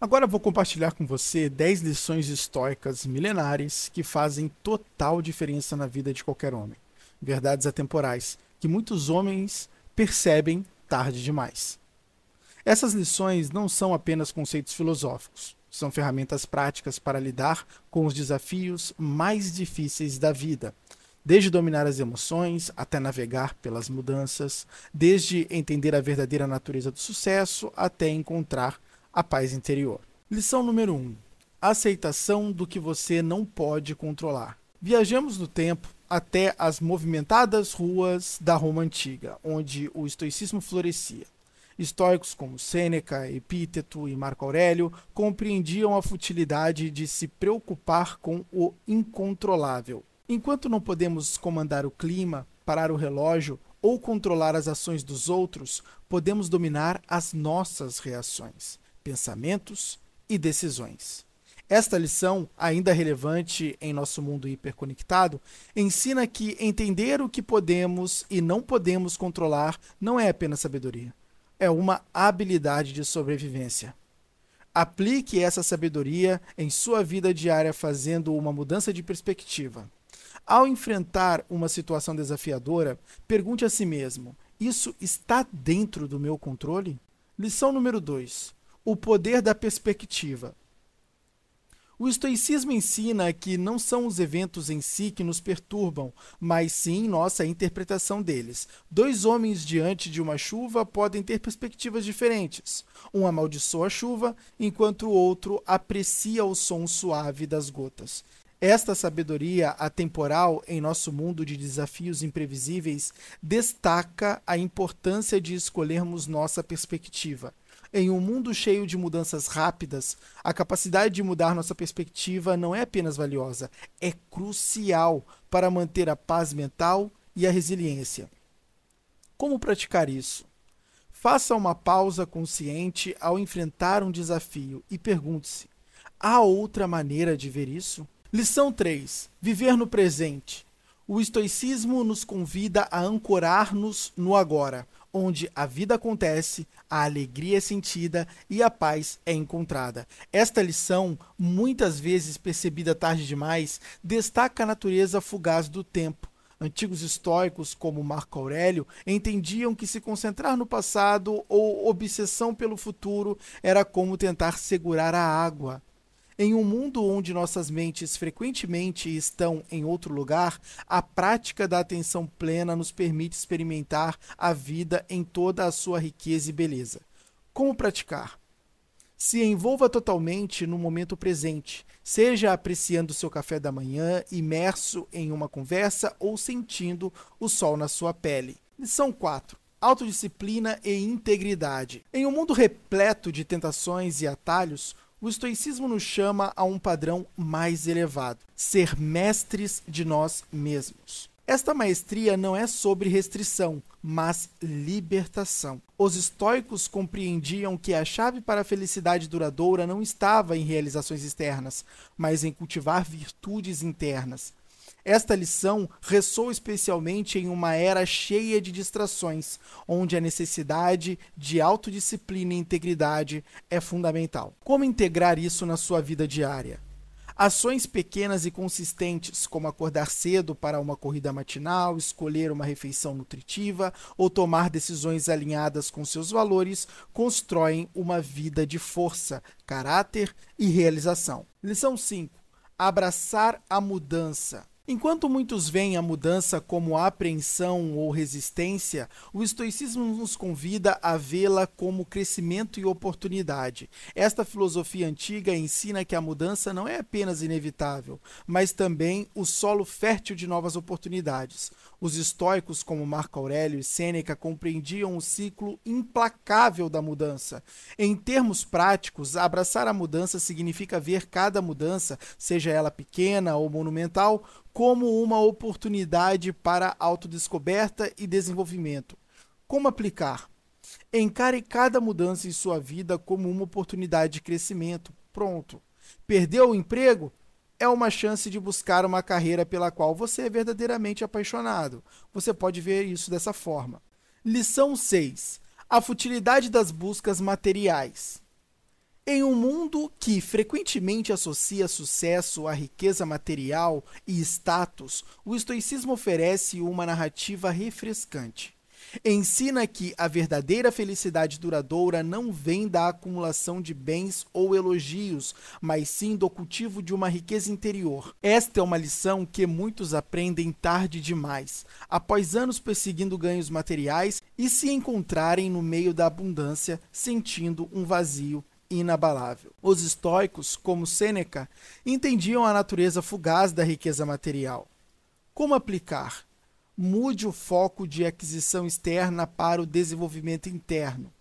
Agora vou compartilhar com você 10 lições históricas milenares que fazem total diferença na vida de qualquer homem. Verdades atemporais que muitos homens percebem tarde demais. Essas lições não são apenas conceitos filosóficos, são ferramentas práticas para lidar com os desafios mais difíceis da vida, desde dominar as emoções até navegar pelas mudanças, desde entender a verdadeira natureza do sucesso até encontrar a paz interior. Lição número 1: um, aceitação do que você não pode controlar. Viajamos no tempo até as movimentadas ruas da Roma antiga, onde o estoicismo florescia. Históricos como Sêneca, Epíteto e Marco Aurélio compreendiam a futilidade de se preocupar com o incontrolável. Enquanto não podemos comandar o clima, parar o relógio ou controlar as ações dos outros, podemos dominar as nossas reações, pensamentos e decisões. Esta lição, ainda relevante em nosso mundo hiperconectado, ensina que entender o que podemos e não podemos controlar não é apenas sabedoria, é uma habilidade de sobrevivência. Aplique essa sabedoria em sua vida diária fazendo uma mudança de perspectiva. Ao enfrentar uma situação desafiadora, pergunte a si mesmo: isso está dentro do meu controle? Lição número 2: O poder da perspectiva. O estoicismo ensina que não são os eventos em si que nos perturbam, mas sim nossa interpretação deles. Dois homens diante de uma chuva podem ter perspectivas diferentes. Um amaldiçoa a chuva, enquanto o outro aprecia o som suave das gotas. Esta sabedoria atemporal em nosso mundo de desafios imprevisíveis destaca a importância de escolhermos nossa perspectiva. Em um mundo cheio de mudanças rápidas, a capacidade de mudar nossa perspectiva não é apenas valiosa, é crucial para manter a paz mental e a resiliência. Como praticar isso? Faça uma pausa consciente ao enfrentar um desafio e pergunte-se: há outra maneira de ver isso? Lição 3: Viver no presente. O estoicismo nos convida a ancorar-nos no agora, onde a vida acontece, a alegria é sentida e a paz é encontrada. Esta lição, muitas vezes percebida tarde demais, destaca a natureza fugaz do tempo. Antigos estoicos, como Marco Aurélio, entendiam que se concentrar no passado ou obsessão pelo futuro era como tentar segurar a água. Em um mundo onde nossas mentes frequentemente estão em outro lugar, a prática da atenção plena nos permite experimentar a vida em toda a sua riqueza e beleza. Como praticar? Se envolva totalmente no momento presente, seja apreciando seu café da manhã, imerso em uma conversa ou sentindo o sol na sua pele. Lição 4 autodisciplina e integridade. Em um mundo repleto de tentações e atalhos, o estoicismo nos chama a um padrão mais elevado: ser mestres de nós mesmos. Esta maestria não é sobre restrição, mas libertação. Os estoicos compreendiam que a chave para a felicidade duradoura não estava em realizações externas, mas em cultivar virtudes internas. Esta lição ressoa especialmente em uma era cheia de distrações, onde a necessidade de autodisciplina e integridade é fundamental. Como integrar isso na sua vida diária? Ações pequenas e consistentes, como acordar cedo para uma corrida matinal, escolher uma refeição nutritiva ou tomar decisões alinhadas com seus valores, constroem uma vida de força, caráter e realização. Lição 5: Abraçar a mudança. Enquanto muitos veem a mudança como apreensão ou resistência, o estoicismo nos convida a vê-la como crescimento e oportunidade. Esta filosofia antiga ensina que a mudança não é apenas inevitável, mas também o solo fértil de novas oportunidades. Os estoicos, como Marco Aurélio e Sêneca, compreendiam o ciclo implacável da mudança. Em termos práticos, abraçar a mudança significa ver cada mudança, seja ela pequena ou monumental, como uma oportunidade para autodescoberta e desenvolvimento. Como aplicar? Encare cada mudança em sua vida como uma oportunidade de crescimento. Pronto. Perdeu o emprego? É uma chance de buscar uma carreira pela qual você é verdadeiramente apaixonado. Você pode ver isso dessa forma. Lição 6: A futilidade das buscas materiais. Em um mundo que frequentemente associa sucesso à riqueza material e status, o estoicismo oferece uma narrativa refrescante. Ensina que a verdadeira felicidade duradoura não vem da acumulação de bens ou elogios, mas sim do cultivo de uma riqueza interior. Esta é uma lição que muitos aprendem tarde demais, após anos perseguindo ganhos materiais e se encontrarem no meio da abundância, sentindo um vazio inabalável. Os estoicos, como Sêneca, entendiam a natureza fugaz da riqueza material. Como aplicar? Mude o foco de aquisição externa para o desenvolvimento interno.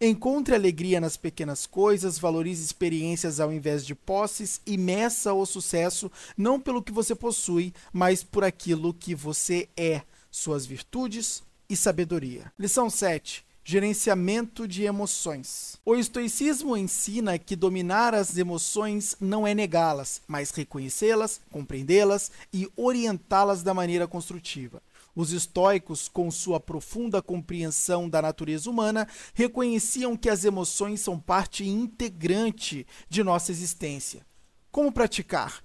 Encontre alegria nas pequenas coisas, valorize experiências ao invés de posses e meça o sucesso não pelo que você possui, mas por aquilo que você é, suas virtudes e sabedoria. Lição 7 Gerenciamento de emoções. O estoicismo ensina que dominar as emoções não é negá-las, mas reconhecê-las, compreendê-las e orientá-las da maneira construtiva. Os estoicos, com sua profunda compreensão da natureza humana, reconheciam que as emoções são parte integrante de nossa existência. Como praticar?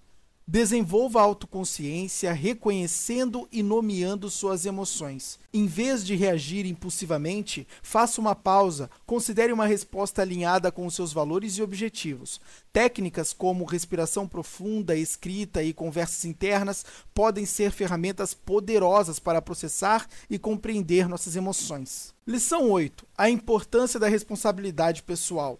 Desenvolva a autoconsciência reconhecendo e nomeando suas emoções. Em vez de reagir impulsivamente, faça uma pausa, considere uma resposta alinhada com seus valores e objetivos. Técnicas como respiração profunda, escrita e conversas internas podem ser ferramentas poderosas para processar e compreender nossas emoções. Lição 8: A importância da responsabilidade pessoal.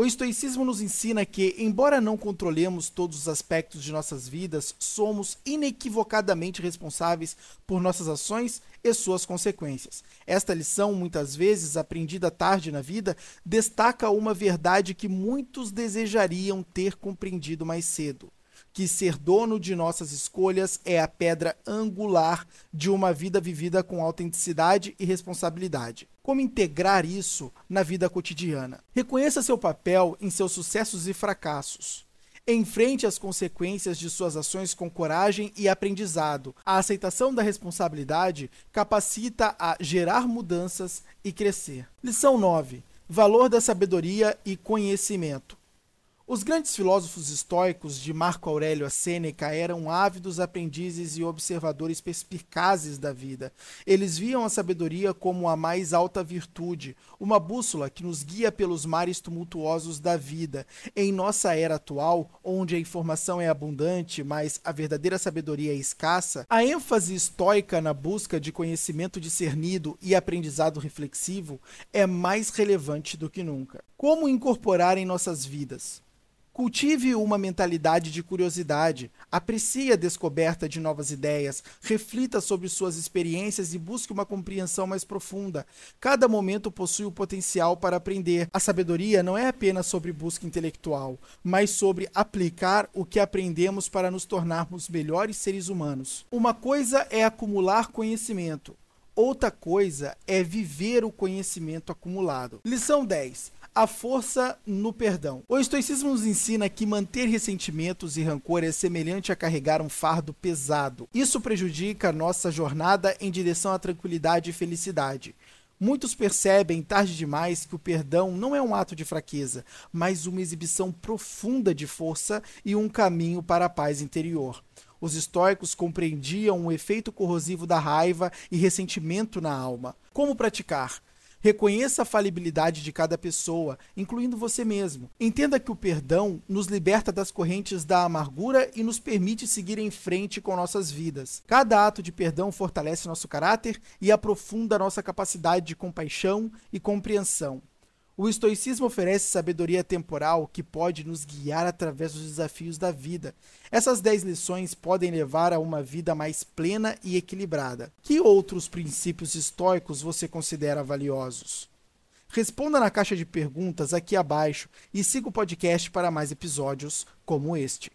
O estoicismo nos ensina que, embora não controlemos todos os aspectos de nossas vidas, somos inequivocadamente responsáveis por nossas ações e suas consequências. Esta lição, muitas vezes aprendida tarde na vida, destaca uma verdade que muitos desejariam ter compreendido mais cedo que ser dono de nossas escolhas é a pedra angular de uma vida vivida com autenticidade e responsabilidade. Como integrar isso na vida cotidiana? Reconheça seu papel em seus sucessos e fracassos. Enfrente as consequências de suas ações com coragem e aprendizado. A aceitação da responsabilidade capacita a gerar mudanças e crescer. Lição 9: Valor da sabedoria e conhecimento. Os grandes filósofos estoicos de Marco Aurélio a Sêneca eram ávidos aprendizes e observadores perspicazes da vida. Eles viam a sabedoria como a mais alta virtude, uma bússola que nos guia pelos mares tumultuosos da vida. Em nossa era atual, onde a informação é abundante, mas a verdadeira sabedoria é escassa, a ênfase estoica na busca de conhecimento discernido e aprendizado reflexivo é mais relevante do que nunca. Como incorporar em nossas vidas? Cultive uma mentalidade de curiosidade, aprecie a descoberta de novas ideias, reflita sobre suas experiências e busque uma compreensão mais profunda. Cada momento possui o potencial para aprender. A sabedoria não é apenas sobre busca intelectual, mas sobre aplicar o que aprendemos para nos tornarmos melhores seres humanos. Uma coisa é acumular conhecimento, outra coisa é viver o conhecimento acumulado. Lição 10 a força no perdão. O estoicismo nos ensina que manter ressentimentos e rancor é semelhante a carregar um fardo pesado. Isso prejudica nossa jornada em direção à tranquilidade e felicidade. Muitos percebem tarde demais que o perdão não é um ato de fraqueza, mas uma exibição profunda de força e um caminho para a paz interior. Os estoicos compreendiam o efeito corrosivo da raiva e ressentimento na alma. Como praticar? Reconheça a falibilidade de cada pessoa, incluindo você mesmo. Entenda que o perdão nos liberta das correntes da amargura e nos permite seguir em frente com nossas vidas. Cada ato de perdão fortalece nosso caráter e aprofunda nossa capacidade de compaixão e compreensão. O estoicismo oferece sabedoria temporal que pode nos guiar através dos desafios da vida. Essas 10 lições podem levar a uma vida mais plena e equilibrada. Que outros princípios estoicos você considera valiosos? Responda na caixa de perguntas aqui abaixo e siga o podcast para mais episódios como este.